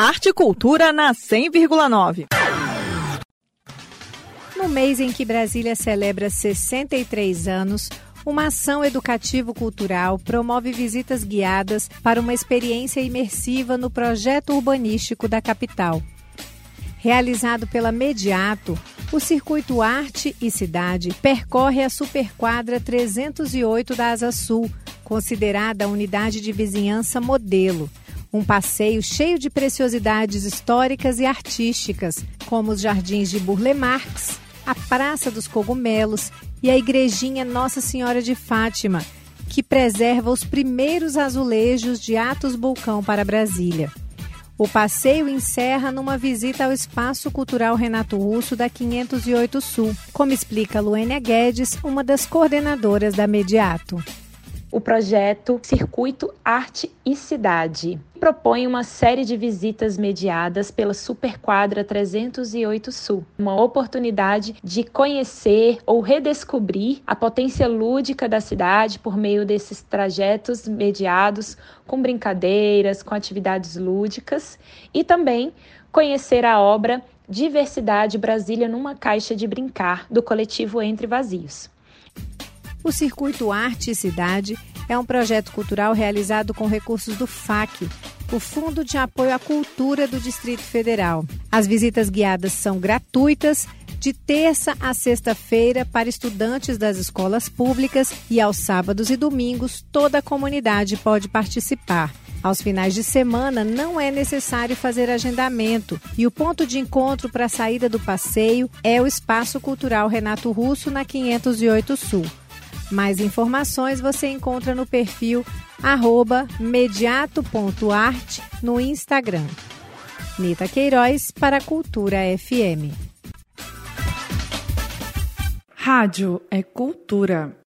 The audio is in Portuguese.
Arte e Cultura na 100,9. No mês em que Brasília celebra 63 anos, uma ação educativo-cultural promove visitas guiadas para uma experiência imersiva no projeto urbanístico da capital. Realizado pela Mediato, o Circuito Arte e Cidade percorre a Superquadra 308 da Asa Sul, considerada a unidade de vizinhança modelo. Um passeio cheio de preciosidades históricas e artísticas, como os jardins de Burle Marx, a Praça dos Cogumelos e a Igrejinha Nossa Senhora de Fátima, que preserva os primeiros azulejos de Atos Bulcão para Brasília. O passeio encerra numa visita ao Espaço Cultural Renato Russo da 508 Sul, como explica Luênia Guedes, uma das coordenadoras da Mediato o projeto Circuito Arte e Cidade. Propõe uma série de visitas mediadas pela Superquadra 308 Sul, uma oportunidade de conhecer ou redescobrir a potência lúdica da cidade por meio desses trajetos mediados com brincadeiras, com atividades lúdicas e também conhecer a obra Diversidade Brasília numa Caixa de Brincar do coletivo Entre Vazios. O Circuito Arte e Cidade é um projeto cultural realizado com recursos do FAC, o Fundo de Apoio à Cultura do Distrito Federal. As visitas guiadas são gratuitas de terça a sexta-feira para estudantes das escolas públicas e aos sábados e domingos toda a comunidade pode participar. Aos finais de semana não é necessário fazer agendamento e o ponto de encontro para a saída do passeio é o Espaço Cultural Renato Russo na 508 Sul. Mais informações você encontra no perfil mediato.arte no Instagram. Nita Queiroz para Cultura FM. Rádio é cultura.